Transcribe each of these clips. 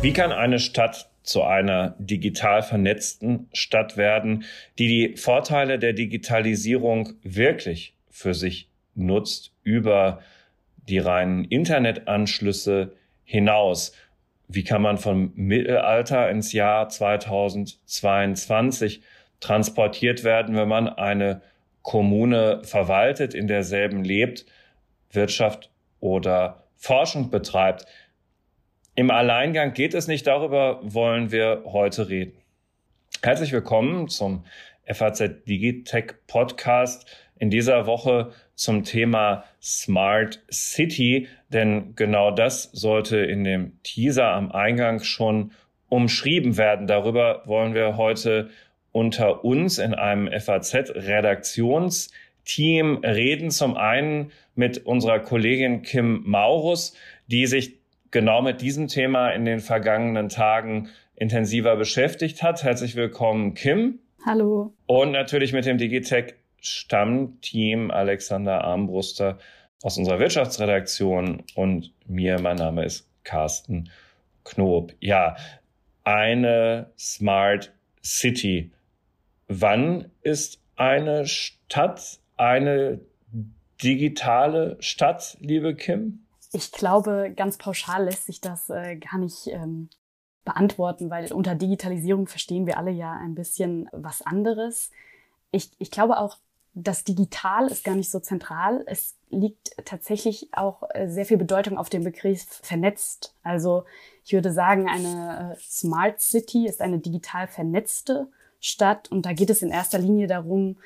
Wie kann eine Stadt zu einer digital vernetzten Stadt werden, die die Vorteile der Digitalisierung wirklich für sich nutzt über die reinen Internetanschlüsse hinaus? Wie kann man vom Mittelalter ins Jahr 2022 transportiert werden, wenn man eine Kommune verwaltet, in derselben lebt, Wirtschaft oder Forschung betreibt? Im Alleingang geht es nicht, darüber wollen wir heute reden. Herzlich willkommen zum FAZ Digitech Podcast. In dieser Woche zum Thema Smart City, denn genau das sollte in dem Teaser am Eingang schon umschrieben werden. Darüber wollen wir heute unter uns in einem FAZ-Redaktionsteam reden. Zum einen mit unserer Kollegin Kim Maurus, die sich genau mit diesem Thema in den vergangenen Tagen intensiver beschäftigt hat. Herzlich willkommen, Kim. Hallo. Und natürlich mit dem Digitech Stammteam Alexander Armbruster aus unserer Wirtschaftsredaktion und mir. Mein Name ist Carsten Knob. Ja, eine Smart City. Wann ist eine Stadt eine digitale Stadt, liebe Kim? Ich glaube, ganz pauschal lässt sich das äh, gar nicht ähm, beantworten, weil unter Digitalisierung verstehen wir alle ja ein bisschen was anderes. Ich, ich glaube auch, das Digital ist gar nicht so zentral. Es liegt tatsächlich auch äh, sehr viel Bedeutung auf dem Begriff vernetzt. Also ich würde sagen, eine äh, Smart City ist eine digital vernetzte Stadt und da geht es in erster Linie darum,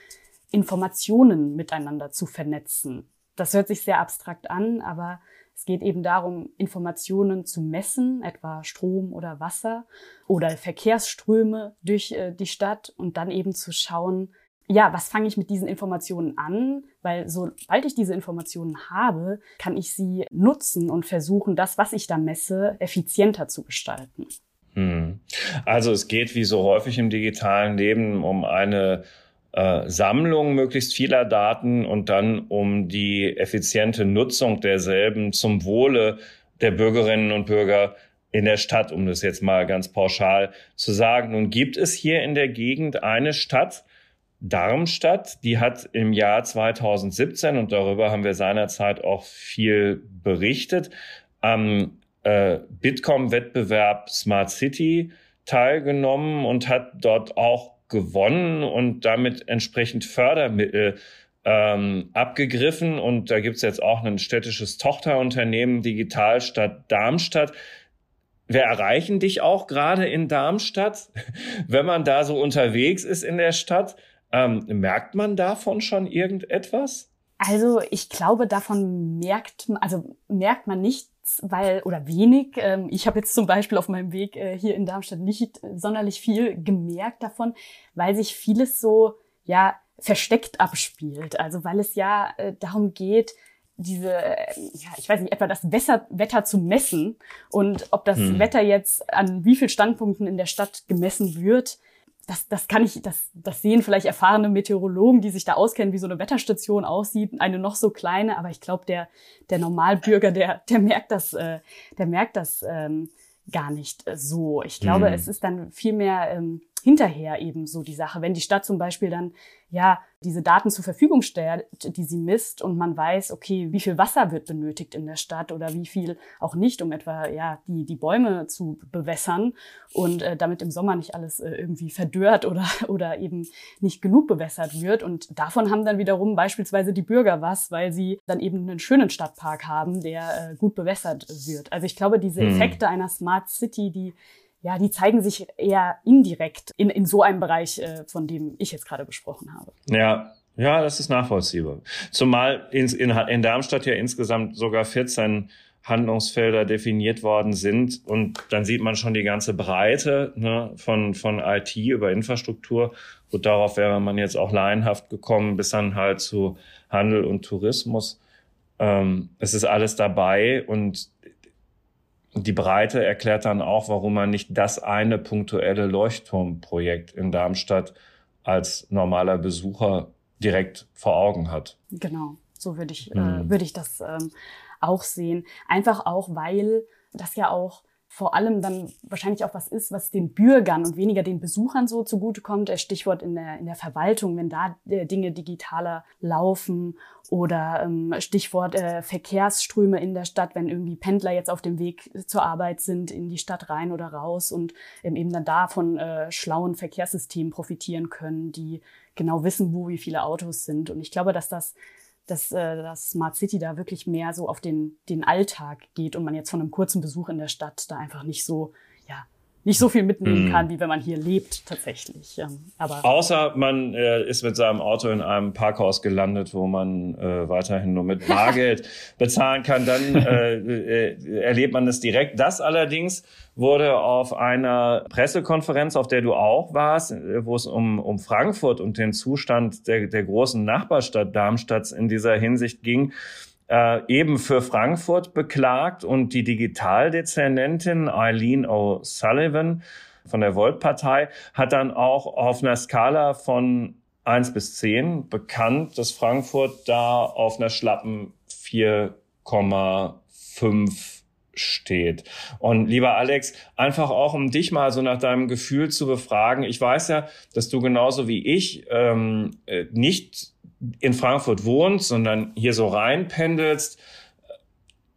Informationen miteinander zu vernetzen. Das hört sich sehr abstrakt an, aber es geht eben darum, Informationen zu messen, etwa Strom oder Wasser oder Verkehrsströme durch äh, die Stadt und dann eben zu schauen, ja, was fange ich mit diesen Informationen an? Weil sobald ich diese Informationen habe, kann ich sie nutzen und versuchen, das, was ich da messe, effizienter zu gestalten. Hm. Also es geht wie so häufig im digitalen Leben um eine Sammlung möglichst vieler Daten und dann um die effiziente Nutzung derselben zum Wohle der Bürgerinnen und Bürger in der Stadt, um das jetzt mal ganz pauschal zu sagen. Nun gibt es hier in der Gegend eine Stadt, Darmstadt, die hat im Jahr 2017, und darüber haben wir seinerzeit auch viel berichtet, am äh, Bitkom-Wettbewerb Smart City teilgenommen und hat dort auch gewonnen und damit entsprechend Fördermittel ähm, abgegriffen. Und da gibt's jetzt auch ein städtisches Tochterunternehmen, Digitalstadt Darmstadt. Wir erreichen dich auch gerade in Darmstadt, wenn man da so unterwegs ist in der Stadt. Ähm, merkt man davon schon irgendetwas? Also ich glaube, davon merkt man, also merkt man nicht weil oder wenig. Ähm, ich habe jetzt zum Beispiel auf meinem Weg äh, hier in Darmstadt nicht sonderlich viel gemerkt davon, weil sich vieles so ja versteckt abspielt. Also weil es ja äh, darum geht, diese, äh, ja, ich weiß nicht, etwa das Wetter, Wetter zu messen und ob das hm. Wetter jetzt an wie viel Standpunkten in der Stadt gemessen wird, das, das kann ich, das, das sehen vielleicht erfahrene Meteorologen, die sich da auskennen, wie so eine Wetterstation aussieht, eine noch so kleine, aber ich glaube, der, der Normalbürger, der, der merkt das, äh, der merkt das ähm, gar nicht so. Ich glaube, mhm. es ist dann viel mehr ähm, hinterher eben so die Sache. Wenn die Stadt zum Beispiel dann ja diese Daten zur Verfügung stellt, die sie misst und man weiß, okay, wie viel Wasser wird benötigt in der Stadt oder wie viel auch nicht, um etwa ja die die Bäume zu bewässern und äh, damit im Sommer nicht alles äh, irgendwie verdörrt oder oder eben nicht genug bewässert wird und davon haben dann wiederum beispielsweise die Bürger was, weil sie dann eben einen schönen Stadtpark haben, der äh, gut bewässert wird. Also ich glaube, diese mhm. Effekte hm. einer Smart City, die ja, die zeigen sich eher indirekt in, in so einem Bereich, äh, von dem ich jetzt gerade besprochen habe. Ja, ja, das ist nachvollziehbar. Zumal in, in, in Darmstadt ja insgesamt sogar 14 Handlungsfelder definiert worden sind und dann sieht man schon die ganze Breite ne, von, von IT über Infrastruktur. Gut, darauf wäre man jetzt auch laienhaft gekommen, bis dann halt zu Handel und Tourismus. Ähm, es ist alles dabei und die Breite erklärt dann auch, warum man nicht das eine punktuelle Leuchtturmprojekt in Darmstadt als normaler Besucher direkt vor Augen hat. Genau, so würde ich, äh, mhm. äh, würde ich das ähm, auch sehen. Einfach auch, weil das ja auch vor allem dann wahrscheinlich auch was ist, was den Bürgern und weniger den Besuchern so zugutekommt. Stichwort in der, in der Verwaltung, wenn da äh, Dinge digitaler laufen oder ähm, Stichwort äh, Verkehrsströme in der Stadt, wenn irgendwie Pendler jetzt auf dem Weg zur Arbeit sind, in die Stadt rein oder raus und ähm, eben dann da von äh, schlauen Verkehrssystemen profitieren können, die genau wissen, wo wie viele Autos sind. Und ich glaube, dass das dass äh, das Smart City da wirklich mehr so auf den, den Alltag geht und man jetzt von einem kurzen Besuch in der Stadt da einfach nicht so, nicht so viel mitnehmen mhm. kann, wie wenn man hier lebt tatsächlich. Aber Außer man äh, ist mit seinem Auto in einem Parkhaus gelandet, wo man äh, weiterhin nur mit Bargeld bezahlen kann, dann äh, äh, erlebt man es direkt. Das allerdings wurde auf einer Pressekonferenz, auf der du auch warst, äh, wo es um, um Frankfurt und den Zustand der, der großen Nachbarstadt Darmstadt in dieser Hinsicht ging, äh, eben für Frankfurt beklagt und die Digitaldezernentin Eileen O'Sullivan von der Volt-Partei hat dann auch auf einer Skala von 1 bis 10 bekannt, dass Frankfurt da auf einer schlappen 4,5 steht. Und lieber Alex, einfach auch um dich mal so nach deinem Gefühl zu befragen. Ich weiß ja, dass du genauso wie ich ähm, äh, nicht in Frankfurt wohnst, sondern hier so reinpendelst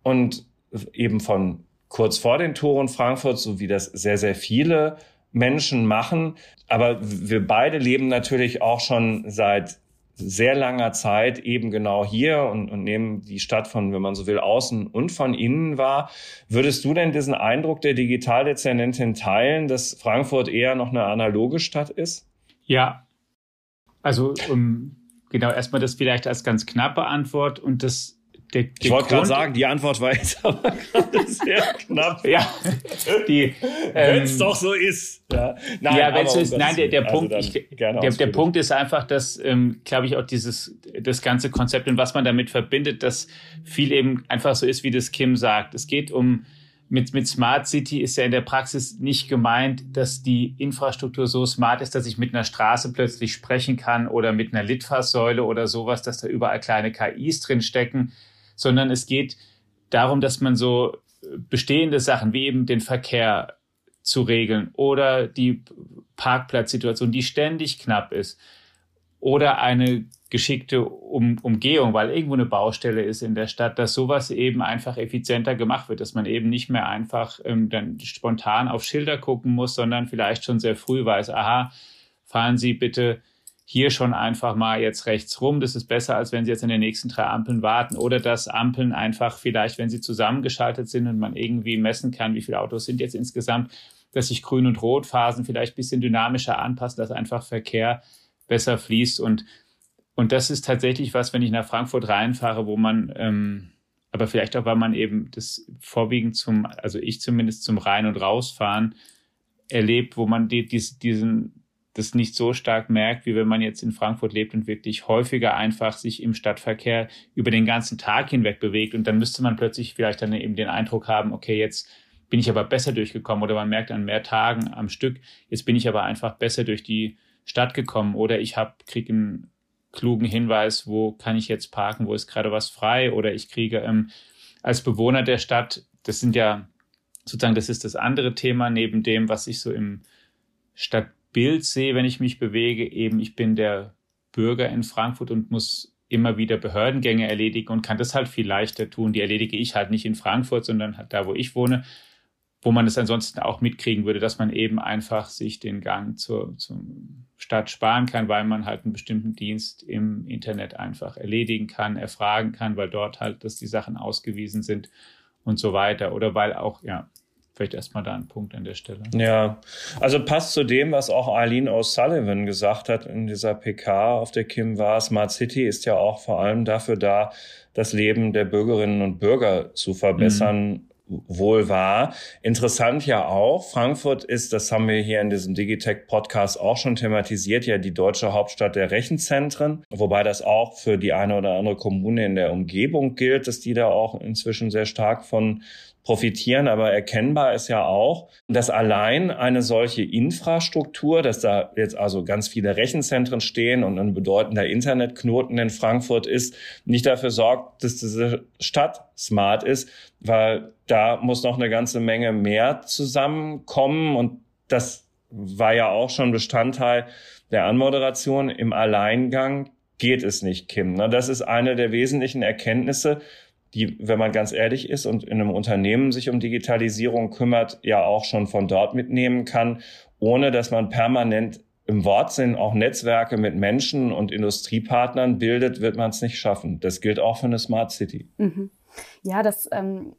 und eben von kurz vor den Toren Frankfurt, so wie das sehr, sehr viele Menschen machen. Aber wir beide leben natürlich auch schon seit sehr langer Zeit eben genau hier und, und nehmen die Stadt von, wenn man so will, außen und von innen wahr. Würdest du denn diesen Eindruck der Digitaldezernentin teilen, dass Frankfurt eher noch eine analoge Stadt ist? Ja, also um Genau, erstmal das vielleicht als ganz knappe Antwort und das der, der ich wollte gerade sagen, die Antwort war jetzt aber gerade sehr knapp. ja, die, wenn es ähm, doch so ist. Ja, nein, ja wenn so ist, nein, der, der also Punkt, ich, der, der Punkt ist einfach, dass, ähm, glaube ich, auch dieses das ganze Konzept und was man damit verbindet, dass viel eben einfach so ist, wie das Kim sagt. Es geht um mit, mit Smart City ist ja in der Praxis nicht gemeint, dass die Infrastruktur so smart ist, dass ich mit einer Straße plötzlich sprechen kann oder mit einer Litfaßsäule oder sowas, dass da überall kleine KIs drin stecken, sondern es geht darum, dass man so bestehende Sachen wie eben den Verkehr zu regeln oder die Parkplatzsituation, die ständig knapp ist oder eine geschickte um Umgehung, weil irgendwo eine Baustelle ist in der Stadt, dass sowas eben einfach effizienter gemacht wird, dass man eben nicht mehr einfach ähm, dann spontan auf Schilder gucken muss, sondern vielleicht schon sehr früh weiß, aha, fahren Sie bitte hier schon einfach mal jetzt rechts rum. Das ist besser, als wenn Sie jetzt in den nächsten drei Ampeln warten. Oder dass Ampeln einfach vielleicht, wenn sie zusammengeschaltet sind und man irgendwie messen kann, wie viele Autos sind jetzt insgesamt, dass sich Grün- und Rotphasen vielleicht ein bisschen dynamischer anpassen, dass einfach Verkehr besser fließt und und das ist tatsächlich was, wenn ich nach Frankfurt reinfahre, wo man, ähm, aber vielleicht auch, weil man eben das vorwiegend zum, also ich zumindest zum Rein- und Rausfahren erlebt, wo man die, dies, diesen, das nicht so stark merkt, wie wenn man jetzt in Frankfurt lebt und wirklich häufiger einfach sich im Stadtverkehr über den ganzen Tag hinweg bewegt. Und dann müsste man plötzlich vielleicht dann eben den Eindruck haben, okay, jetzt bin ich aber besser durchgekommen oder man merkt an mehr Tagen am Stück, jetzt bin ich aber einfach besser durch die Stadt gekommen oder ich habe kriege einen klugen Hinweis, wo kann ich jetzt parken, wo ist gerade was frei oder ich kriege ähm, als Bewohner der Stadt, das sind ja sozusagen, das ist das andere Thema neben dem, was ich so im Stadtbild sehe, wenn ich mich bewege, eben ich bin der Bürger in Frankfurt und muss immer wieder Behördengänge erledigen und kann das halt viel leichter tun. Die erledige ich halt nicht in Frankfurt, sondern halt da, wo ich wohne wo man es ansonsten auch mitkriegen würde, dass man eben einfach sich den Gang zur, zur Stadt sparen kann, weil man halt einen bestimmten Dienst im Internet einfach erledigen kann, erfragen kann, weil dort halt, dass die Sachen ausgewiesen sind und so weiter. Oder weil auch, ja, vielleicht erstmal da ein Punkt an der Stelle. Ja, also passt zu dem, was auch Eileen O'Sullivan gesagt hat in dieser PK auf der Kim war, Smart City ist ja auch vor allem dafür da, das Leben der Bürgerinnen und Bürger zu verbessern. Mhm wohl wahr. Interessant ja auch, Frankfurt ist, das haben wir hier in diesem Digitech Podcast auch schon thematisiert, ja die deutsche Hauptstadt der Rechenzentren, wobei das auch für die eine oder andere Kommune in der Umgebung gilt, dass die da auch inzwischen sehr stark von profitieren. Aber erkennbar ist ja auch, dass allein eine solche Infrastruktur, dass da jetzt also ganz viele Rechenzentren stehen und ein bedeutender Internetknoten in Frankfurt ist, nicht dafür sorgt, dass diese Stadt smart ist, weil da muss noch eine ganze Menge mehr zusammenkommen und das war ja auch schon Bestandteil der Anmoderation. Im Alleingang geht es nicht, Kim. Das ist eine der wesentlichen Erkenntnisse, die, wenn man ganz ehrlich ist und in einem Unternehmen sich um Digitalisierung kümmert, ja auch schon von dort mitnehmen kann, ohne dass man permanent im Wortsinn auch Netzwerke mit Menschen und Industriepartnern bildet, wird man es nicht schaffen. Das gilt auch für eine Smart City. Mhm. Ja, das, ähm,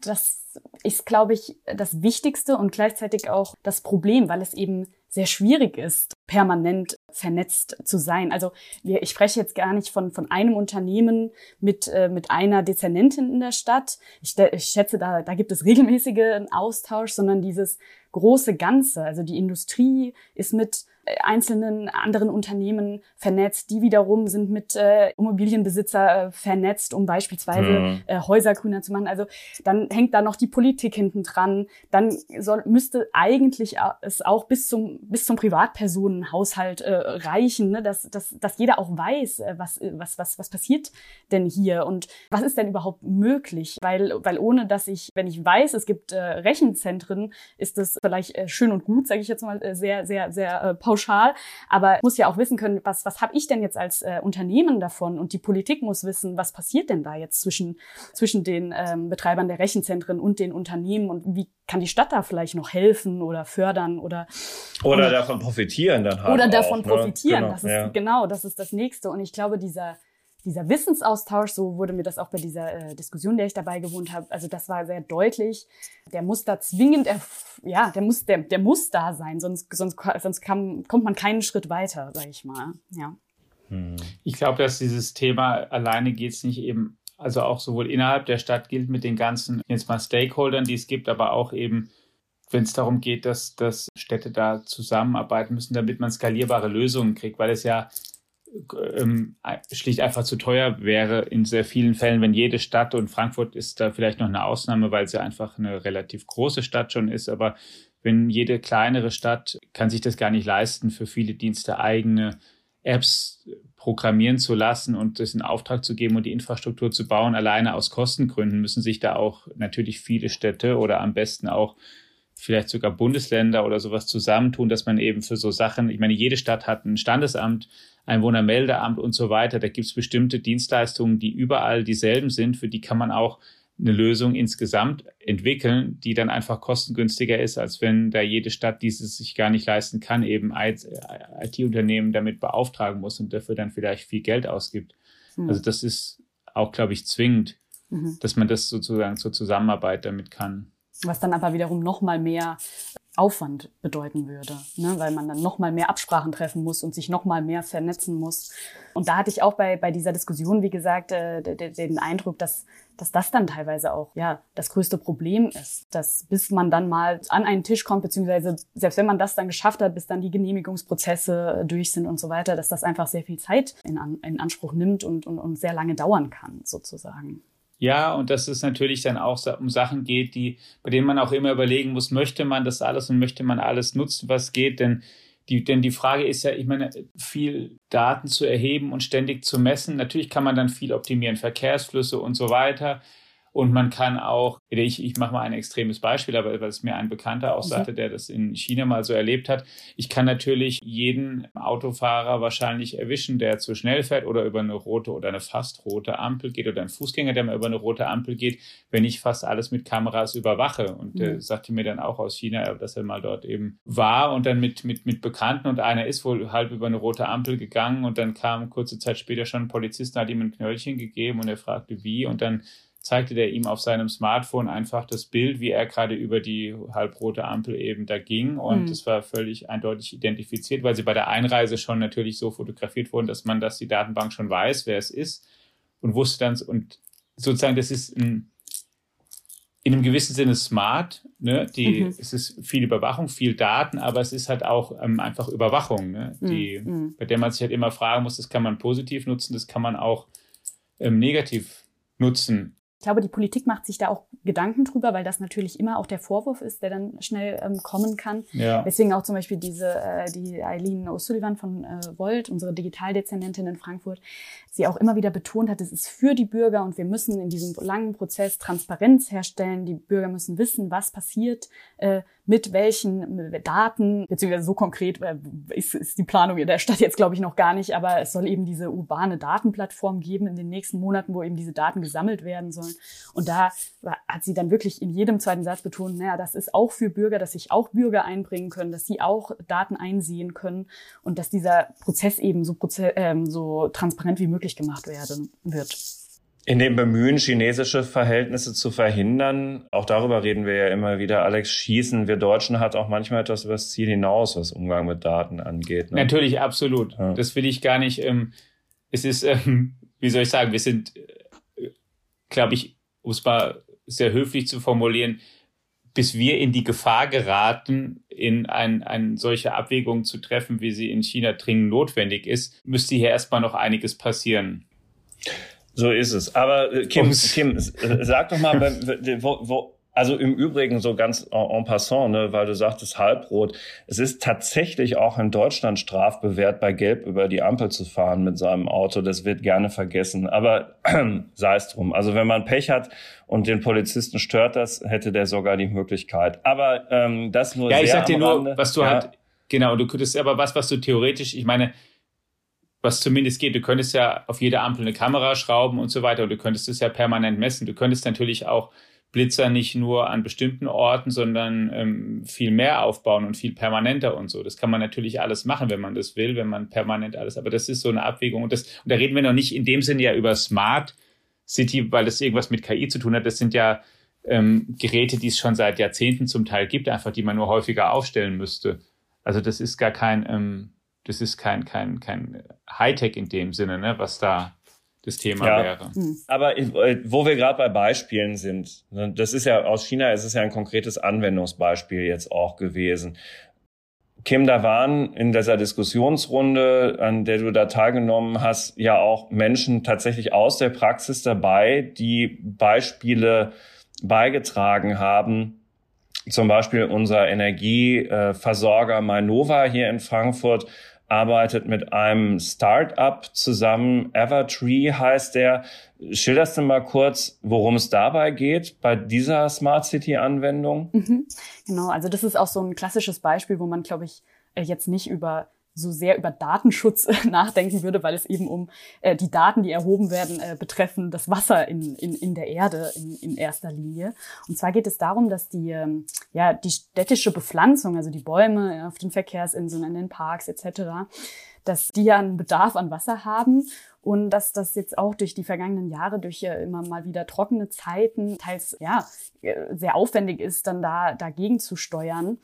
das ist, glaube ich, das Wichtigste und gleichzeitig auch das Problem, weil es eben sehr schwierig ist, permanent vernetzt zu sein. Also wir, ich spreche jetzt gar nicht von, von einem Unternehmen mit, äh, mit einer Dezernentin in der Stadt. Ich, ich schätze, da, da gibt es regelmäßigen Austausch, sondern dieses große Ganze. Also die Industrie ist mit einzelnen anderen Unternehmen vernetzt. Die wiederum sind mit äh, Immobilienbesitzer äh, vernetzt, um beispielsweise mhm. äh, Häuser grüner zu machen. Also dann hängt da noch die Politik hinten dran. Dann soll, müsste eigentlich es auch bis zum bis zum Privatpersonenhaushalt äh, reichen, ne? dass, dass, dass jeder auch weiß, äh, was, was, was, was passiert denn hier und was ist denn überhaupt möglich. Weil, weil ohne dass ich, wenn ich weiß, es gibt äh, Rechenzentren, ist das vielleicht äh, schön und gut, sage ich jetzt mal, äh, sehr, sehr, sehr äh, pauschal pauschal, aber muss ja auch wissen können, was, was habe ich denn jetzt als äh, Unternehmen davon? Und die Politik muss wissen, was passiert denn da jetzt zwischen, zwischen den ähm, Betreibern der Rechenzentren und den Unternehmen und wie kann die Stadt da vielleicht noch helfen oder fördern oder oder, oder davon profitieren dann halt oder davon auch, ne? profitieren ne? genau, das ist ja. genau das ist das nächste und ich glaube dieser dieser Wissensaustausch, so wurde mir das auch bei dieser äh, Diskussion, der ich dabei gewohnt habe, also das war sehr deutlich. Der muss da zwingend, ja, der muss, der, der muss da sein, sonst, sonst, sonst kann, kommt man keinen Schritt weiter, sage ich mal. Ja. Hm. Ich glaube, dass dieses Thema alleine geht es nicht eben, also auch sowohl innerhalb der Stadt gilt mit den ganzen jetzt mal Stakeholdern, die es gibt, aber auch eben wenn es darum geht, dass, dass Städte da zusammenarbeiten müssen, damit man skalierbare Lösungen kriegt, weil es ja ähm, schlicht einfach zu teuer wäre in sehr vielen Fällen, wenn jede Stadt und Frankfurt ist da vielleicht noch eine Ausnahme, weil sie einfach eine relativ große Stadt schon ist, aber wenn jede kleinere Stadt kann sich das gar nicht leisten, für viele Dienste eigene Apps programmieren zu lassen und das in Auftrag zu geben und die Infrastruktur zu bauen, alleine aus Kostengründen müssen sich da auch natürlich viele Städte oder am besten auch vielleicht sogar Bundesländer oder sowas zusammentun, dass man eben für so Sachen, ich meine, jede Stadt hat ein Standesamt, Einwohnermeldeamt und so weiter. Da gibt es bestimmte Dienstleistungen, die überall dieselben sind. Für die kann man auch eine Lösung insgesamt entwickeln, die dann einfach kostengünstiger ist, als wenn da jede Stadt dieses sich gar nicht leisten kann, eben IT-Unternehmen damit beauftragen muss und dafür dann vielleicht viel Geld ausgibt. Mhm. Also das ist auch, glaube ich, zwingend, mhm. dass man das sozusagen zur Zusammenarbeit damit kann. Was dann aber wiederum noch mal mehr Aufwand bedeuten würde, ne? weil man dann noch mal mehr Absprachen treffen muss und sich noch mal mehr vernetzen muss. Und da hatte ich auch bei, bei dieser Diskussion, wie gesagt, äh, den Eindruck, dass, dass das dann teilweise auch ja das größte Problem ist, dass bis man dann mal an einen Tisch kommt, beziehungsweise selbst wenn man das dann geschafft hat, bis dann die Genehmigungsprozesse durch sind und so weiter, dass das einfach sehr viel Zeit in, in Anspruch nimmt und, und, und sehr lange dauern kann, sozusagen. Ja, und dass es natürlich dann auch um Sachen geht, die, bei denen man auch immer überlegen muss, möchte man das alles und möchte man alles nutzen, was geht, denn die, denn die Frage ist ja, ich meine, viel Daten zu erheben und ständig zu messen. Natürlich kann man dann viel optimieren, Verkehrsflüsse und so weiter. Und man kann auch, ich, ich mache mal ein extremes Beispiel, aber was mir ein Bekannter auch sagte, der das in China mal so erlebt hat. Ich kann natürlich jeden Autofahrer wahrscheinlich erwischen, der zu schnell fährt oder über eine rote oder eine fast rote Ampel geht oder ein Fußgänger, der mal über eine rote Ampel geht, wenn ich fast alles mit Kameras überwache. Und mhm. der sagte mir dann auch aus China, dass er mal dort eben war und dann mit, mit, mit Bekannten und einer ist wohl halb über eine rote Ampel gegangen und dann kam kurze Zeit später schon ein Polizist, hat ihm ein Knöllchen gegeben und er fragte wie und dann zeigte der ihm auf seinem Smartphone einfach das Bild, wie er gerade über die halbrote Ampel eben da ging. Und mhm. das war völlig eindeutig identifiziert, weil sie bei der Einreise schon natürlich so fotografiert wurden, dass man, dass die Datenbank schon weiß, wer es ist und wusste dann, und sozusagen, das ist ein, in einem gewissen Sinne smart. Ne? Die, mhm. Es ist viel Überwachung, viel Daten, aber es ist halt auch ähm, einfach Überwachung, ne? die, mhm. bei der man sich halt immer fragen muss, das kann man positiv nutzen, das kann man auch ähm, negativ nutzen. Ich glaube, die Politik macht sich da auch Gedanken drüber, weil das natürlich immer auch der Vorwurf ist, der dann schnell ähm, kommen kann. Ja. Deswegen auch zum Beispiel diese, äh, die Eileen O'Sullivan von äh, Volt, unsere Digitaldezernentin in Frankfurt, sie auch immer wieder betont hat, es ist für die Bürger und wir müssen in diesem langen Prozess Transparenz herstellen. Die Bürger müssen wissen, was passiert, äh, mit welchen Daten, beziehungsweise so konkret äh, ist, ist die Planung in der Stadt jetzt, glaube ich, noch gar nicht, aber es soll eben diese urbane Datenplattform geben in den nächsten Monaten, wo eben diese Daten gesammelt werden sollen. Und da hat sie dann wirklich in jedem zweiten Satz betont, naja, das ist auch für Bürger, dass sich auch Bürger einbringen können, dass sie auch Daten einsehen können und dass dieser Prozess eben so, Proze ähm, so transparent wie möglich gemacht werden wird. In dem Bemühen, chinesische Verhältnisse zu verhindern, auch darüber reden wir ja immer wieder, Alex, schießen wir Deutschen hat auch manchmal etwas über das Ziel hinaus, was Umgang mit Daten angeht. Ne? Natürlich, absolut. Ja. Das will ich gar nicht. Ähm, es ist, ähm, wie soll ich sagen, wir sind, äh, glaube ich, um es mal sehr höflich zu formulieren, bis wir in die Gefahr geraten, in ein, eine solche Abwägung zu treffen, wie sie in China dringend notwendig ist, müsste hier erstmal noch einiges passieren. So ist es. Aber äh, Kim, Kim, sag doch mal, wo, wo, also im Übrigen so ganz en passant, ne, weil du sagtest Halbrot. Es ist tatsächlich auch in Deutschland strafbewehrt, bei Gelb über die Ampel zu fahren mit seinem Auto. Das wird gerne vergessen. Aber sei es drum. Also wenn man Pech hat und den Polizisten stört das, hätte der sogar die Möglichkeit. Aber ähm, das nur. Ja, ich sag dir nur, Rande. was du ja. halt. Genau, du könntest aber was, was du theoretisch, ich meine, was zumindest geht. Du könntest ja auf jede Ampel eine Kamera schrauben und so weiter. Und du könntest es ja permanent messen. Du könntest natürlich auch Blitzer nicht nur an bestimmten Orten, sondern ähm, viel mehr aufbauen und viel permanenter und so. Das kann man natürlich alles machen, wenn man das will, wenn man permanent alles. Aber das ist so eine Abwägung. Und, das, und da reden wir noch nicht in dem Sinne ja über Smart City, weil das irgendwas mit KI zu tun hat. Das sind ja ähm, Geräte, die es schon seit Jahrzehnten zum Teil gibt, einfach die man nur häufiger aufstellen müsste. Also das ist gar kein, ähm, das ist kein, kein, kein Hightech in dem Sinne, ne, was da das Thema ja, wäre. Hm. Aber äh, wo wir gerade bei Beispielen sind, ne, das ist ja aus China, ist es ja ein konkretes Anwendungsbeispiel jetzt auch gewesen. Kim, da waren in dieser Diskussionsrunde, an der du da teilgenommen hast, ja auch Menschen tatsächlich aus der Praxis dabei, die Beispiele beigetragen haben. Zum Beispiel unser Energieversorger Mainova hier in Frankfurt arbeitet mit einem Start-up zusammen. Evertree heißt der. Schilderst du mal kurz, worum es dabei geht bei dieser Smart City-Anwendung? Mhm. Genau, also das ist auch so ein klassisches Beispiel, wo man, glaube ich, äh, jetzt nicht über so sehr über Datenschutz nachdenken würde, weil es eben um äh, die Daten, die erhoben werden, äh, betreffen das Wasser in, in, in der Erde in, in erster Linie. Und zwar geht es darum, dass die, ähm, ja, die städtische Bepflanzung, also die Bäume auf den Verkehrsinseln, in den Parks etc., dass die ja einen Bedarf an Wasser haben und dass das jetzt auch durch die vergangenen Jahre, durch äh, immer mal wieder trockene Zeiten, teils ja äh, sehr aufwendig ist, dann da dagegen zu steuern.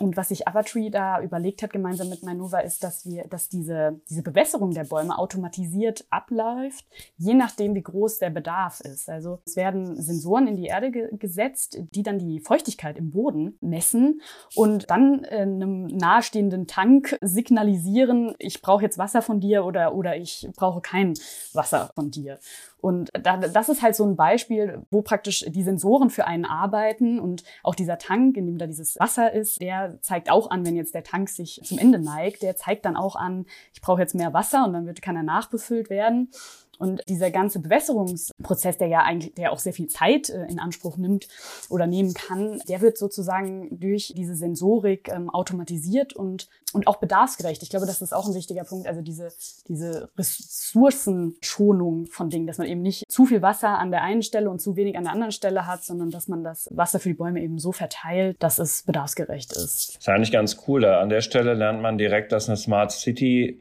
Und was sich Avatree da überlegt hat, gemeinsam mit Manova, ist, dass wir, dass diese, diese Bewässerung der Bäume automatisiert abläuft, je nachdem, wie groß der Bedarf ist. Also es werden Sensoren in die Erde ge gesetzt, die dann die Feuchtigkeit im Boden messen und dann in einem nahestehenden Tank signalisieren, ich brauche jetzt Wasser von dir oder, oder ich brauche kein Wasser von dir. Und da, das ist halt so ein Beispiel, wo praktisch die Sensoren für einen arbeiten und auch dieser Tank, in dem da dieses Wasser ist, der zeigt auch an, wenn jetzt der Tank sich zum Ende neigt, der zeigt dann auch an, ich brauche jetzt mehr Wasser und dann wird, kann er nachbefüllt werden. Und dieser ganze Bewässerungsprozess, der ja eigentlich, der auch sehr viel Zeit äh, in Anspruch nimmt oder nehmen kann, der wird sozusagen durch diese Sensorik ähm, automatisiert und, und auch bedarfsgerecht. Ich glaube, das ist auch ein wichtiger Punkt. Also diese, diese Ressourcenschonung von Dingen, dass man eben nicht zu viel Wasser an der einen Stelle und zu wenig an der anderen Stelle hat, sondern dass man das Wasser für die Bäume eben so verteilt, dass es bedarfsgerecht ist. Das ist eigentlich ganz cool. An der Stelle lernt man direkt, dass eine Smart City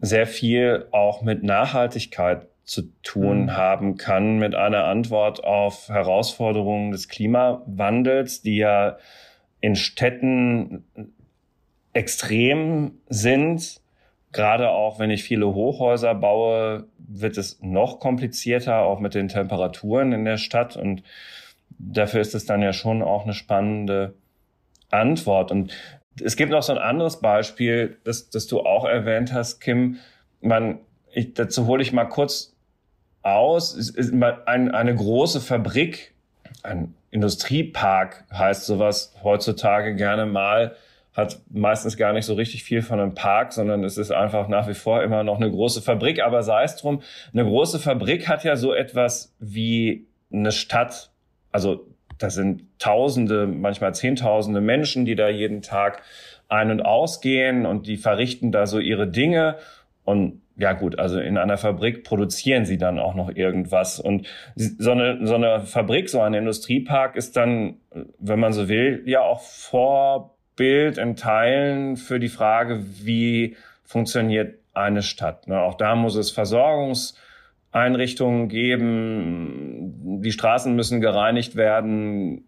sehr viel auch mit Nachhaltigkeit zu tun mhm. haben kann, mit einer Antwort auf Herausforderungen des Klimawandels, die ja in Städten extrem sind. Gerade auch wenn ich viele Hochhäuser baue, wird es noch komplizierter, auch mit den Temperaturen in der Stadt. Und dafür ist es dann ja schon auch eine spannende Antwort. Und es gibt noch so ein anderes Beispiel, das, das du auch erwähnt hast, Kim. Man, ich, dazu hole ich mal kurz aus. Es ist ein, eine große Fabrik, ein Industriepark heißt sowas heutzutage gerne mal, hat meistens gar nicht so richtig viel von einem Park, sondern es ist einfach nach wie vor immer noch eine große Fabrik. Aber sei es drum, eine große Fabrik hat ja so etwas wie eine Stadt. Also das sind Tausende, manchmal Zehntausende Menschen, die da jeden Tag ein- und ausgehen und die verrichten da so ihre Dinge. Und ja gut, also in einer Fabrik produzieren sie dann auch noch irgendwas. Und so eine, so eine Fabrik, so ein Industriepark ist dann, wenn man so will, ja auch Vorbild in Teilen für die Frage, wie funktioniert eine Stadt. Ne? Auch da muss es Versorgungseinrichtungen geben, die Straßen müssen gereinigt werden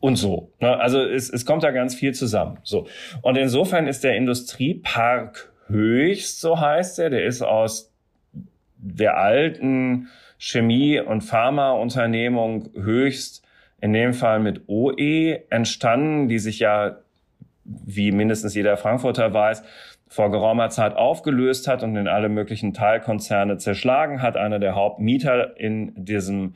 und so. Ne? Also es, es kommt da ganz viel zusammen. So. Und insofern ist der Industriepark Höchst, so heißt er. Der ist aus der alten Chemie- und Pharmaunternehmung Höchst, in dem Fall mit OE, entstanden, die sich ja, wie mindestens jeder Frankfurter weiß, vor geraumer Zeit aufgelöst hat und in alle möglichen Teilkonzerne zerschlagen hat. Einer der Hauptmieter in diesem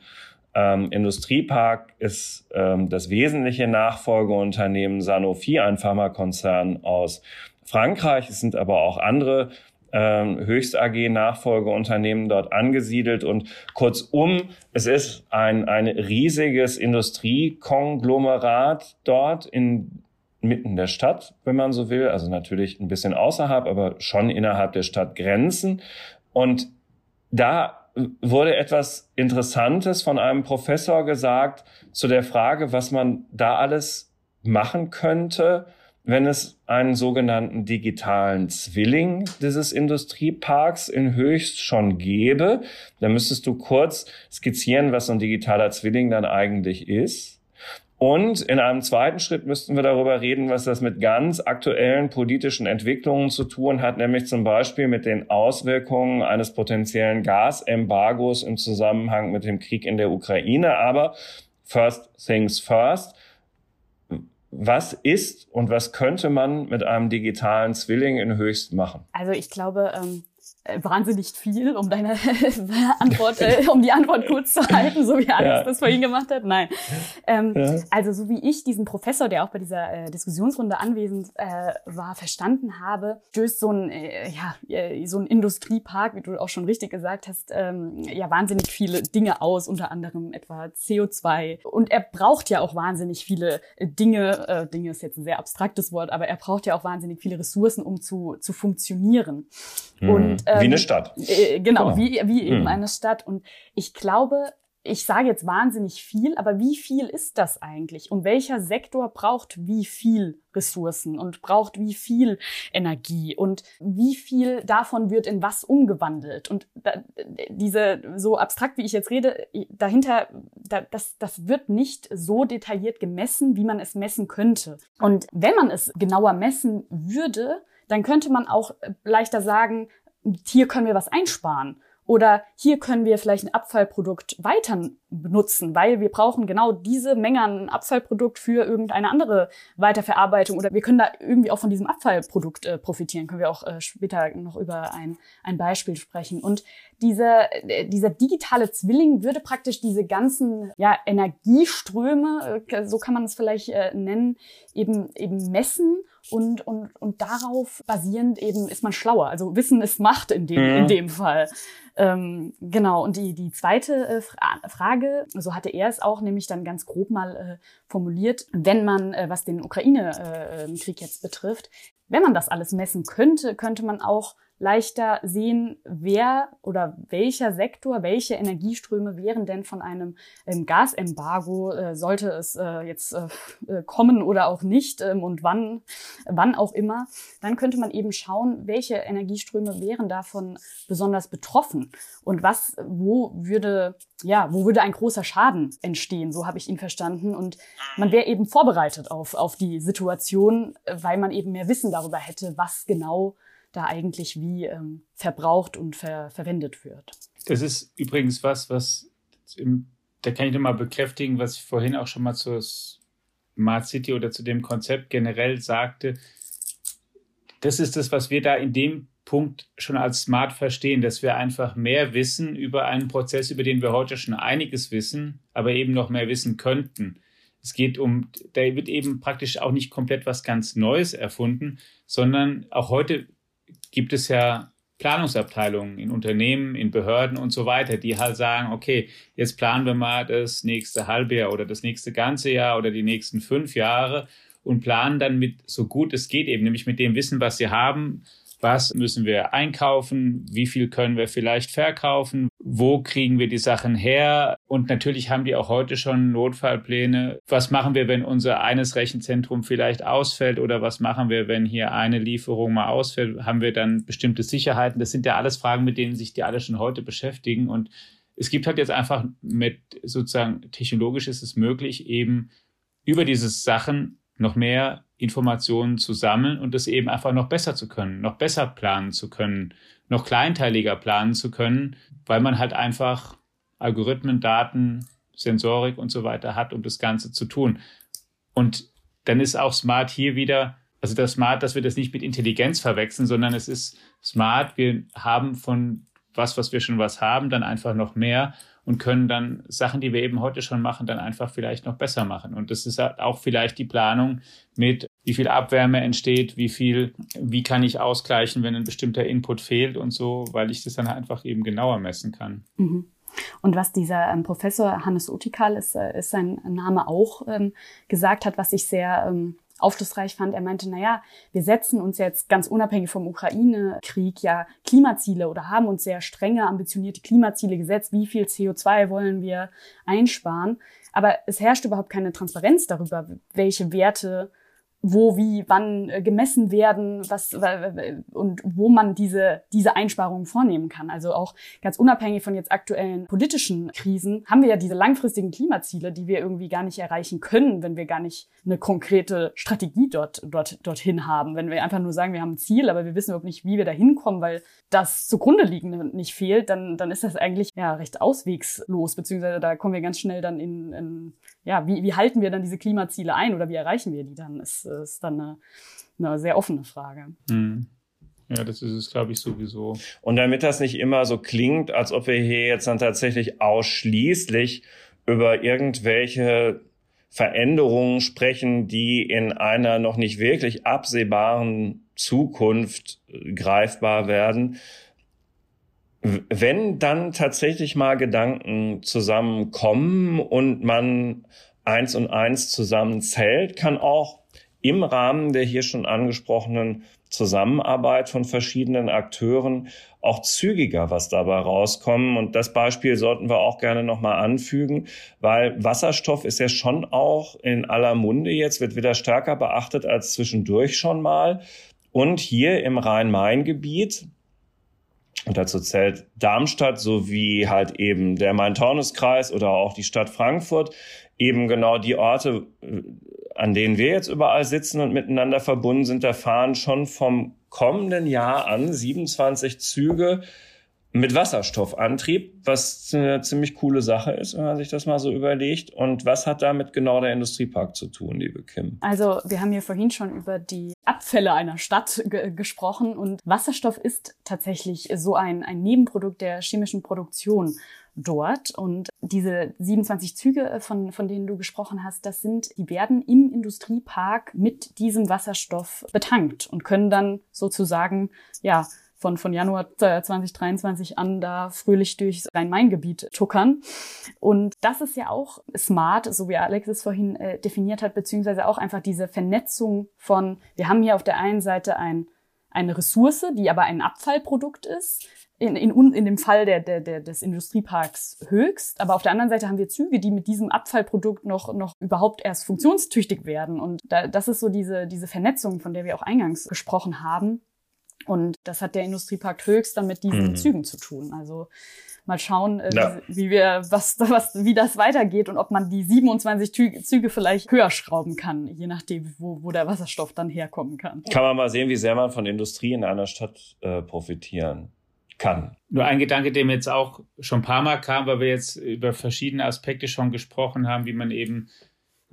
ähm, Industriepark ist ähm, das wesentliche Nachfolgeunternehmen Sanofi, ein Pharmakonzern aus Frankreich. Es sind aber auch andere ähm, Höchst AG Nachfolgeunternehmen dort angesiedelt und kurzum, es ist ein, ein riesiges Industriekonglomerat dort in mitten der Stadt, wenn man so will, also natürlich ein bisschen außerhalb, aber schon innerhalb der Stadtgrenzen. Und da wurde etwas Interessantes von einem Professor gesagt zu der Frage, was man da alles machen könnte, wenn es einen sogenannten digitalen Zwilling dieses Industrieparks in Höchst schon gäbe. Dann müsstest du kurz skizzieren, was so ein digitaler Zwilling dann eigentlich ist. Und in einem zweiten Schritt müssten wir darüber reden, was das mit ganz aktuellen politischen Entwicklungen zu tun hat, nämlich zum Beispiel mit den Auswirkungen eines potenziellen Gasembargos im Zusammenhang mit dem Krieg in der Ukraine. Aber first things first was ist und was könnte man mit einem digitalen Zwilling in Höchst machen? Also ich glaube, ähm, äh, wahnsinnig viel, um deine Antwort, äh, um die Antwort kurz zu halten, so wie Alex ja. das vorhin gemacht hat. Nein. Ähm, ja. Also so wie ich diesen Professor, der auch bei dieser äh, Diskussionsrunde anwesend äh, war, verstanden habe, stößt so ein, äh, ja, äh, so ein Industriepark, wie du auch schon richtig gesagt hast, ähm, ja wahnsinnig viele Dinge aus, unter anderem etwa CO2. Und er braucht ja auch wahnsinnig viele Dinge, äh, Dinge ist jetzt ein sehr abstraktes Wort, aber er braucht ja auch wahnsinnig viele Ressourcen, um zu, zu funktionieren. Mhm. Und ähm, wie eine Stadt. Äh, genau, genau, wie, wie eben mhm. eine Stadt. Und ich glaube, ich sage jetzt wahnsinnig viel, aber wie viel ist das eigentlich? Und welcher Sektor braucht wie viel Ressourcen und braucht wie viel Energie? Und wie viel davon wird in was umgewandelt? Und da, diese, so abstrakt wie ich jetzt rede, dahinter, da, das, das wird nicht so detailliert gemessen, wie man es messen könnte. Und wenn man es genauer messen würde, dann könnte man auch leichter sagen, hier können wir was einsparen. Oder hier können wir vielleicht ein Abfallprodukt weiter benutzen, weil wir brauchen genau diese Menge an Abfallprodukt für irgendeine andere Weiterverarbeitung. Oder wir können da irgendwie auch von diesem Abfallprodukt äh, profitieren. Können wir auch äh, später noch über ein, ein Beispiel sprechen. Und dieser, äh, dieser digitale Zwilling würde praktisch diese ganzen ja, Energieströme, äh, so kann man es vielleicht äh, nennen, eben, eben messen und, und, und darauf basierend eben ist man schlauer. Also Wissen ist Macht in dem, mhm. in dem Fall. Ähm, genau, und die, die zweite äh, Fra Frage, so hatte er es auch nämlich dann ganz grob mal äh, formuliert, wenn man, äh, was den Ukraine-Krieg äh, jetzt betrifft, wenn man das alles messen könnte, könnte man auch leichter sehen, wer oder welcher Sektor, welche Energieströme wären denn von einem ähm, Gasembargo, äh, sollte es äh, jetzt äh, äh, kommen oder auch nicht ähm, und wann, wann auch immer, dann könnte man eben schauen, welche Energieströme wären davon besonders betroffen und was, wo würde, ja, wo würde ein großer Schaden entstehen, so habe ich ihn verstanden. Und man wäre eben vorbereitet auf, auf die Situation, weil man eben mehr Wissen darüber hätte, was genau da eigentlich wie ähm, verbraucht und ver verwendet wird. Das ist übrigens was, was im da kann ich nochmal bekräftigen, was ich vorhin auch schon mal zur Smart City oder zu dem Konzept generell sagte. Das ist das, was wir da in dem Punkt schon als smart verstehen, dass wir einfach mehr wissen über einen Prozess, über den wir heute schon einiges wissen, aber eben noch mehr wissen könnten. Es geht um, da wird eben praktisch auch nicht komplett was ganz Neues erfunden, sondern auch heute gibt es ja Planungsabteilungen in Unternehmen, in Behörden und so weiter, die halt sagen, okay, jetzt planen wir mal das nächste halbe Jahr oder das nächste ganze Jahr oder die nächsten fünf Jahre und planen dann mit so gut es geht eben, nämlich mit dem Wissen, was sie haben, was müssen wir einkaufen, wie viel können wir vielleicht verkaufen, wo kriegen wir die Sachen her und natürlich haben die auch heute schon Notfallpläne. Was machen wir, wenn unser eines Rechenzentrum vielleicht ausfällt oder was machen wir, wenn hier eine Lieferung mal ausfällt? Haben wir dann bestimmte Sicherheiten? Das sind ja alles Fragen, mit denen sich die alle schon heute beschäftigen und es gibt halt jetzt einfach mit sozusagen technologisch ist es möglich, eben über diese Sachen noch mehr Informationen zu sammeln und es eben einfach noch besser zu können, noch besser planen zu können, noch kleinteiliger planen zu können, weil man halt einfach Algorithmen, Daten, Sensorik und so weiter hat, um das Ganze zu tun. Und dann ist auch Smart hier wieder, also das Smart, dass wir das nicht mit Intelligenz verwechseln, sondern es ist Smart, wir haben von was, was wir schon was haben, dann einfach noch mehr und können dann Sachen, die wir eben heute schon machen, dann einfach vielleicht noch besser machen. Und das ist halt auch vielleicht die Planung mit, wie viel Abwärme entsteht, wie viel, wie kann ich ausgleichen, wenn ein bestimmter Input fehlt und so, weil ich das dann einfach eben genauer messen kann. Mhm. Und was dieser ähm, Professor Hannes Utikal ist, äh, ist sein Name auch ähm, gesagt hat, was ich sehr ähm, aufschlussreich fand. Er meinte, na ja, wir setzen uns jetzt ganz unabhängig vom Ukraine-Krieg ja Klimaziele oder haben uns sehr strenge, ambitionierte Klimaziele gesetzt. Wie viel CO2 wollen wir einsparen? Aber es herrscht überhaupt keine Transparenz darüber, welche Werte wo, wie, wann äh, gemessen werden, was und wo man diese diese Einsparungen vornehmen kann. Also auch ganz unabhängig von jetzt aktuellen politischen Krisen haben wir ja diese langfristigen Klimaziele, die wir irgendwie gar nicht erreichen können, wenn wir gar nicht eine konkrete Strategie dort dort dorthin haben. Wenn wir einfach nur sagen, wir haben ein Ziel, aber wir wissen überhaupt nicht, wie wir da hinkommen, weil das zugrunde liegende nicht fehlt, dann dann ist das eigentlich ja recht auswegslos, beziehungsweise da kommen wir ganz schnell dann in, in ja, wie, wie halten wir dann diese Klimaziele ein oder wie erreichen wir die dann? Ist, ist dann eine, eine sehr offene Frage. Mhm. Ja, das ist es, glaube ich, sowieso. Und damit das nicht immer so klingt, als ob wir hier jetzt dann tatsächlich ausschließlich über irgendwelche Veränderungen sprechen, die in einer noch nicht wirklich absehbaren Zukunft greifbar werden, wenn dann tatsächlich mal Gedanken zusammenkommen und man eins und eins zusammenzählt, kann auch im Rahmen der hier schon angesprochenen Zusammenarbeit von verschiedenen Akteuren auch zügiger was dabei rauskommen. Und das Beispiel sollten wir auch gerne nochmal anfügen, weil Wasserstoff ist ja schon auch in aller Munde jetzt, wird wieder stärker beachtet als zwischendurch schon mal. Und hier im Rhein-Main-Gebiet, und dazu zählt Darmstadt sowie halt eben der Main-Taunus-Kreis oder auch die Stadt Frankfurt, eben genau die Orte, äh, an denen wir jetzt überall sitzen und miteinander verbunden sind. Da fahren schon vom kommenden Jahr an 27 Züge mit Wasserstoffantrieb, was eine ziemlich coole Sache ist, wenn man sich das mal so überlegt. Und was hat damit genau der Industriepark zu tun, liebe Kim? Also wir haben hier vorhin schon über die Abfälle einer Stadt ge gesprochen und Wasserstoff ist tatsächlich so ein, ein Nebenprodukt der chemischen Produktion dort. Und diese 27 Züge, von, von denen du gesprochen hast, das sind, die werden im Industriepark mit diesem Wasserstoff betankt und können dann sozusagen, ja, von, von Januar 2023 an da fröhlich durchs Rhein-Main-Gebiet tuckern. Und das ist ja auch smart, so wie Alex es vorhin äh, definiert hat, beziehungsweise auch einfach diese Vernetzung von, wir haben hier auf der einen Seite ein, eine Ressource, die aber ein Abfallprodukt ist, in, in, in dem Fall der, der, der, des Industrieparks höchst. Aber auf der anderen Seite haben wir Züge, die mit diesem Abfallprodukt noch, noch überhaupt erst funktionstüchtig werden. Und da, das ist so diese, diese Vernetzung, von der wir auch eingangs gesprochen haben. Und das hat der Industriepark höchst dann mit diesen mhm. Zügen zu tun. Also mal schauen, äh, ja. wie, wir, was, was, wie das weitergeht und ob man die 27 Züge vielleicht höher schrauben kann, je nachdem, wo, wo der Wasserstoff dann herkommen kann. Kann man mal sehen, wie sehr man von Industrie in einer Stadt äh, profitieren kann. Nur ein Gedanke, der mir jetzt auch schon ein paar Mal kam, weil wir jetzt über verschiedene Aspekte schon gesprochen haben, wie man eben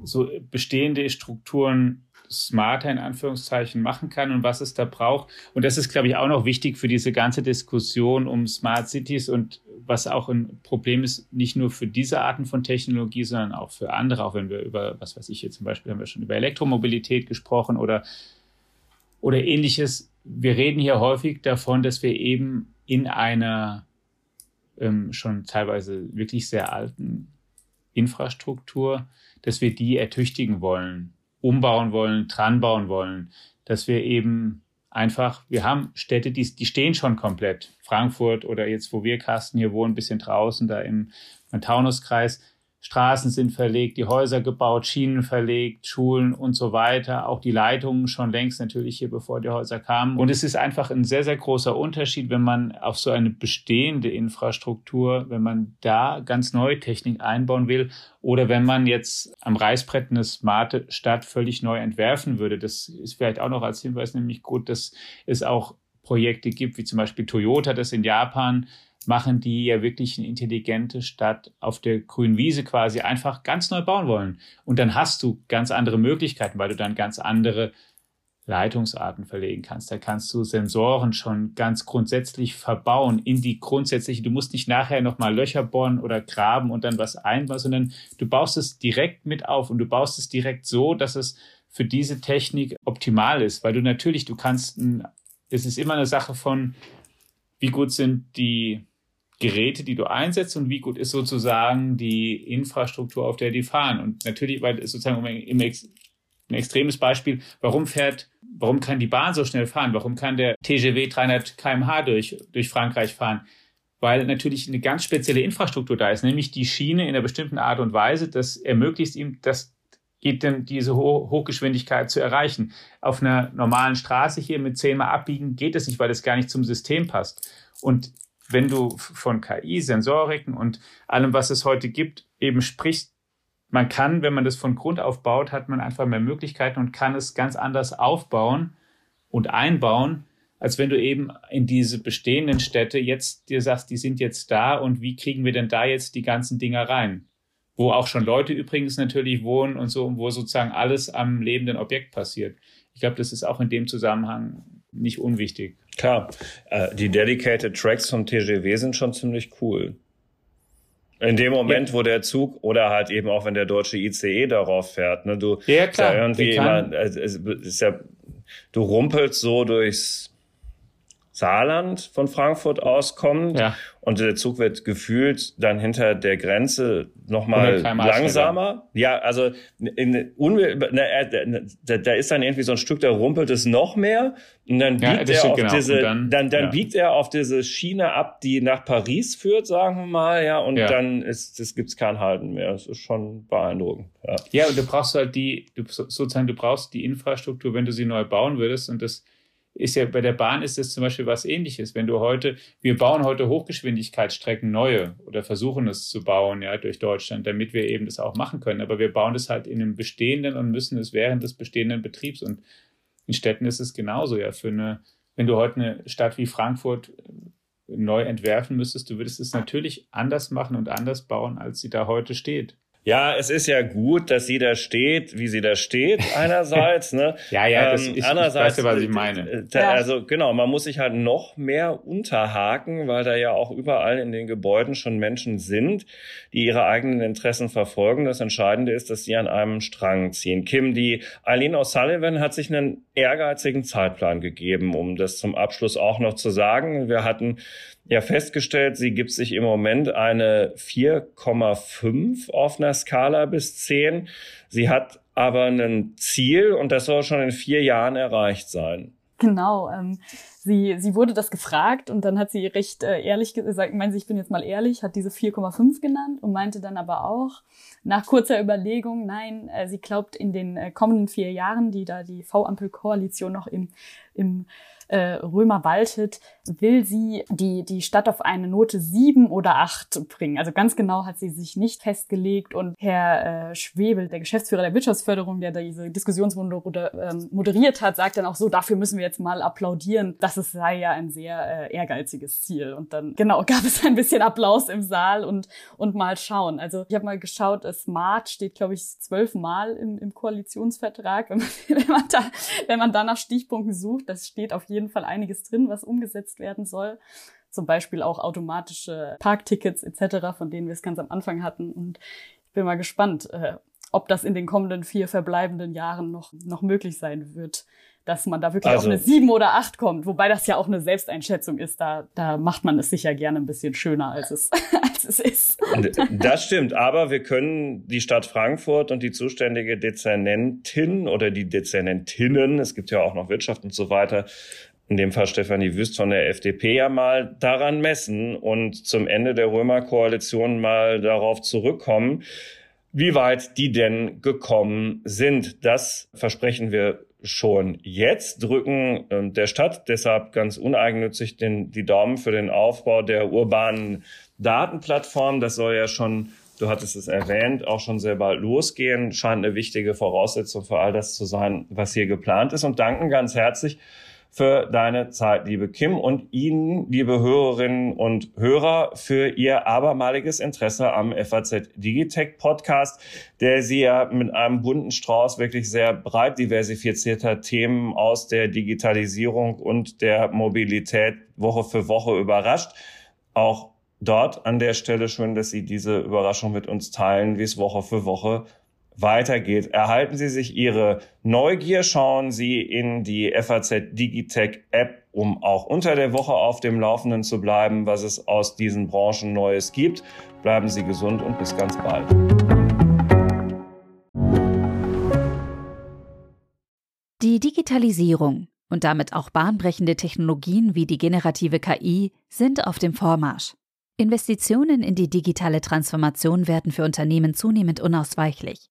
so bestehende Strukturen smarter in Anführungszeichen machen kann und was es da braucht. Und das ist, glaube ich, auch noch wichtig für diese ganze Diskussion um Smart Cities und was auch ein Problem ist, nicht nur für diese Arten von Technologie, sondern auch für andere, auch wenn wir über, was weiß ich, hier zum Beispiel haben wir schon über Elektromobilität gesprochen oder, oder ähnliches. Wir reden hier häufig davon, dass wir eben in einer ähm, schon teilweise wirklich sehr alten Infrastruktur, dass wir die ertüchtigen wollen, umbauen wollen, dran bauen wollen, dass wir eben einfach, wir haben Städte, die, die stehen schon komplett. Frankfurt oder jetzt, wo wir, Carsten, hier wohnen, ein bisschen draußen, da im Taunuskreis. Straßen sind verlegt, die Häuser gebaut, Schienen verlegt, Schulen und so weiter. Auch die Leitungen schon längst natürlich hier, bevor die Häuser kamen. Und es ist einfach ein sehr, sehr großer Unterschied, wenn man auf so eine bestehende Infrastruktur, wenn man da ganz neue Technik einbauen will oder wenn man jetzt am Reißbrett eine smarte Stadt völlig neu entwerfen würde. Das ist vielleicht auch noch als Hinweis nämlich gut, dass es auch Projekte gibt, wie zum Beispiel Toyota, das in Japan machen, die ja wirklich eine intelligente Stadt auf der grünen Wiese quasi einfach ganz neu bauen wollen. Und dann hast du ganz andere Möglichkeiten, weil du dann ganz andere Leitungsarten verlegen kannst. Da kannst du Sensoren schon ganz grundsätzlich verbauen in die grundsätzliche. Du musst nicht nachher nochmal Löcher bohren oder graben und dann was einbauen, sondern du baust es direkt mit auf und du baust es direkt so, dass es für diese Technik optimal ist, weil du natürlich, du kannst, es ist immer eine Sache von, wie gut sind die Geräte, die du einsetzt und wie gut ist sozusagen die Infrastruktur, auf der die fahren. Und natürlich, weil es sozusagen im Ex ein extremes Beispiel, warum fährt, warum kann die Bahn so schnell fahren? Warum kann der TGW 300 kmh durch, durch Frankreich fahren? Weil natürlich eine ganz spezielle Infrastruktur da ist, nämlich die Schiene in einer bestimmten Art und Weise, das ermöglicht ihm, das geht denn diese Ho Hochgeschwindigkeit zu erreichen. Auf einer normalen Straße hier mit zehnmal abbiegen geht es nicht, weil das gar nicht zum System passt. Und wenn du von KI, Sensoriken und allem, was es heute gibt, eben sprichst, man kann, wenn man das von Grund auf baut, hat man einfach mehr Möglichkeiten und kann es ganz anders aufbauen und einbauen, als wenn du eben in diese bestehenden Städte jetzt dir sagst, die sind jetzt da und wie kriegen wir denn da jetzt die ganzen Dinger rein? Wo auch schon Leute übrigens natürlich wohnen und so, wo sozusagen alles am lebenden Objekt passiert. Ich glaube, das ist auch in dem Zusammenhang nicht unwichtig. Klar, äh, die Dedicated Tracks vom TGW sind schon ziemlich cool. In dem Moment, ja. wo der Zug oder halt eben auch wenn der deutsche ICE darauf fährt, ne, du ja, klar. Ja irgendwie immer, äh, ist ja, du rumpelst so durchs Saarland von Frankfurt aus kommt ja. und der Zug wird gefühlt dann hinter der Grenze nochmal langsamer. Ja, also in, ne, da, da ist dann irgendwie so ein Stück, da rumpelt es noch mehr und dann biegt ja, er auf genau. diese, dann, dann, dann ja. biegt er auf diese Schiene ab, die nach Paris führt, sagen wir mal, ja, und dann ist, das gibt's kein Halten mehr. Das ist schon beeindruckend. Ja. ja, und du brauchst halt die, du, sozusagen, du brauchst die Infrastruktur, wenn du sie neu bauen würdest und das ist ja bei der Bahn ist es zum Beispiel was ähnliches. Wenn du heute, wir bauen heute Hochgeschwindigkeitsstrecken neue oder versuchen es zu bauen, ja, durch Deutschland, damit wir eben das auch machen können. Aber wir bauen das halt in einem bestehenden und müssen es während des bestehenden Betriebs. Und in Städten ist es genauso, ja. Für eine, wenn du heute eine Stadt wie Frankfurt neu entwerfen müsstest, du würdest es natürlich anders machen und anders bauen, als sie da heute steht. Ja, es ist ja gut, dass sie da steht, wie sie da steht, einerseits. Ne? ja, ja, das ähm, ist, andererseits, ich weiß ja, was ich meine. Äh, da, also genau, man muss sich halt noch mehr unterhaken, weil da ja auch überall in den Gebäuden schon Menschen sind, die ihre eigenen Interessen verfolgen. Das Entscheidende ist, dass sie an einem Strang ziehen. Kim, die Eileen O'Sullivan hat sich einen ehrgeizigen Zeitplan gegeben, um das zum Abschluss auch noch zu sagen. Wir hatten ja festgestellt, sie gibt sich im Moment eine 4,5 auf einer Skala bis 10. Sie hat aber ein Ziel und das soll schon in vier Jahren erreicht sein. Genau. Ähm, sie, sie wurde das gefragt und dann hat sie recht äh, ehrlich gesagt, ich meine, ich bin jetzt mal ehrlich, hat diese 4,5 genannt und meinte dann aber auch nach kurzer Überlegung, nein, äh, sie glaubt in den äh, kommenden vier Jahren, die da die V-Ampel-Koalition noch im, im äh, Römer waltet, will sie die, die Stadt auf eine Note sieben oder acht bringen. Also ganz genau hat sie sich nicht festgelegt und Herr äh, Schwebel, der Geschäftsführer der Wirtschaftsförderung, der diese Diskussionsrunde ähm, moderiert hat, sagt dann auch so, dafür müssen wir jetzt mal applaudieren, dass es sei ja ein sehr äh, ehrgeiziges Ziel. Und dann, genau, gab es ein bisschen Applaus im Saal und, und mal schauen. Also ich habe mal geschaut, Smart steht, glaube ich, zwölfmal im, im Koalitionsvertrag. Wenn man, wenn, man da, wenn man da nach Stichpunkten sucht, das steht auf jeden Fall einiges drin, was umgesetzt werden soll zum Beispiel auch automatische Parktickets etc., von denen wir es ganz am Anfang hatten. Und ich bin mal gespannt, äh, ob das in den kommenden vier verbleibenden Jahren noch, noch möglich sein wird, dass man da wirklich also, auf eine sieben oder acht kommt. Wobei das ja auch eine Selbsteinschätzung ist. Da, da macht man es sicher gerne ein bisschen schöner, als es, als es ist. Das stimmt. Aber wir können die Stadt Frankfurt und die zuständige Dezernentin oder die Dezernentinnen, es gibt ja auch noch Wirtschaft und so weiter, in dem Fall Stefanie Wüst von der FDP ja mal daran messen und zum Ende der Römerkoalition mal darauf zurückkommen, wie weit die denn gekommen sind. Das versprechen wir schon jetzt, drücken äh, der Stadt deshalb ganz uneigennützig den, die Daumen für den Aufbau der urbanen Datenplattform. Das soll ja schon, du hattest es erwähnt, auch schon sehr bald losgehen. Scheint eine wichtige Voraussetzung für all das zu sein, was hier geplant ist. Und danken ganz herzlich für deine Zeit, liebe Kim, und Ihnen, liebe Hörerinnen und Hörer, für Ihr abermaliges Interesse am FAZ Digitech Podcast, der Sie ja mit einem bunten Strauß wirklich sehr breit diversifizierter Themen aus der Digitalisierung und der Mobilität Woche für Woche überrascht. Auch dort an der Stelle schön, dass Sie diese Überraschung mit uns teilen, wie es Woche für Woche weitergeht. Erhalten Sie sich Ihre Neugier, schauen Sie in die FAZ Digitech App, um auch unter der Woche auf dem Laufenden zu bleiben, was es aus diesen Branchen Neues gibt. Bleiben Sie gesund und bis ganz bald. Die Digitalisierung und damit auch bahnbrechende Technologien wie die generative KI sind auf dem Vormarsch. Investitionen in die digitale Transformation werden für Unternehmen zunehmend unausweichlich.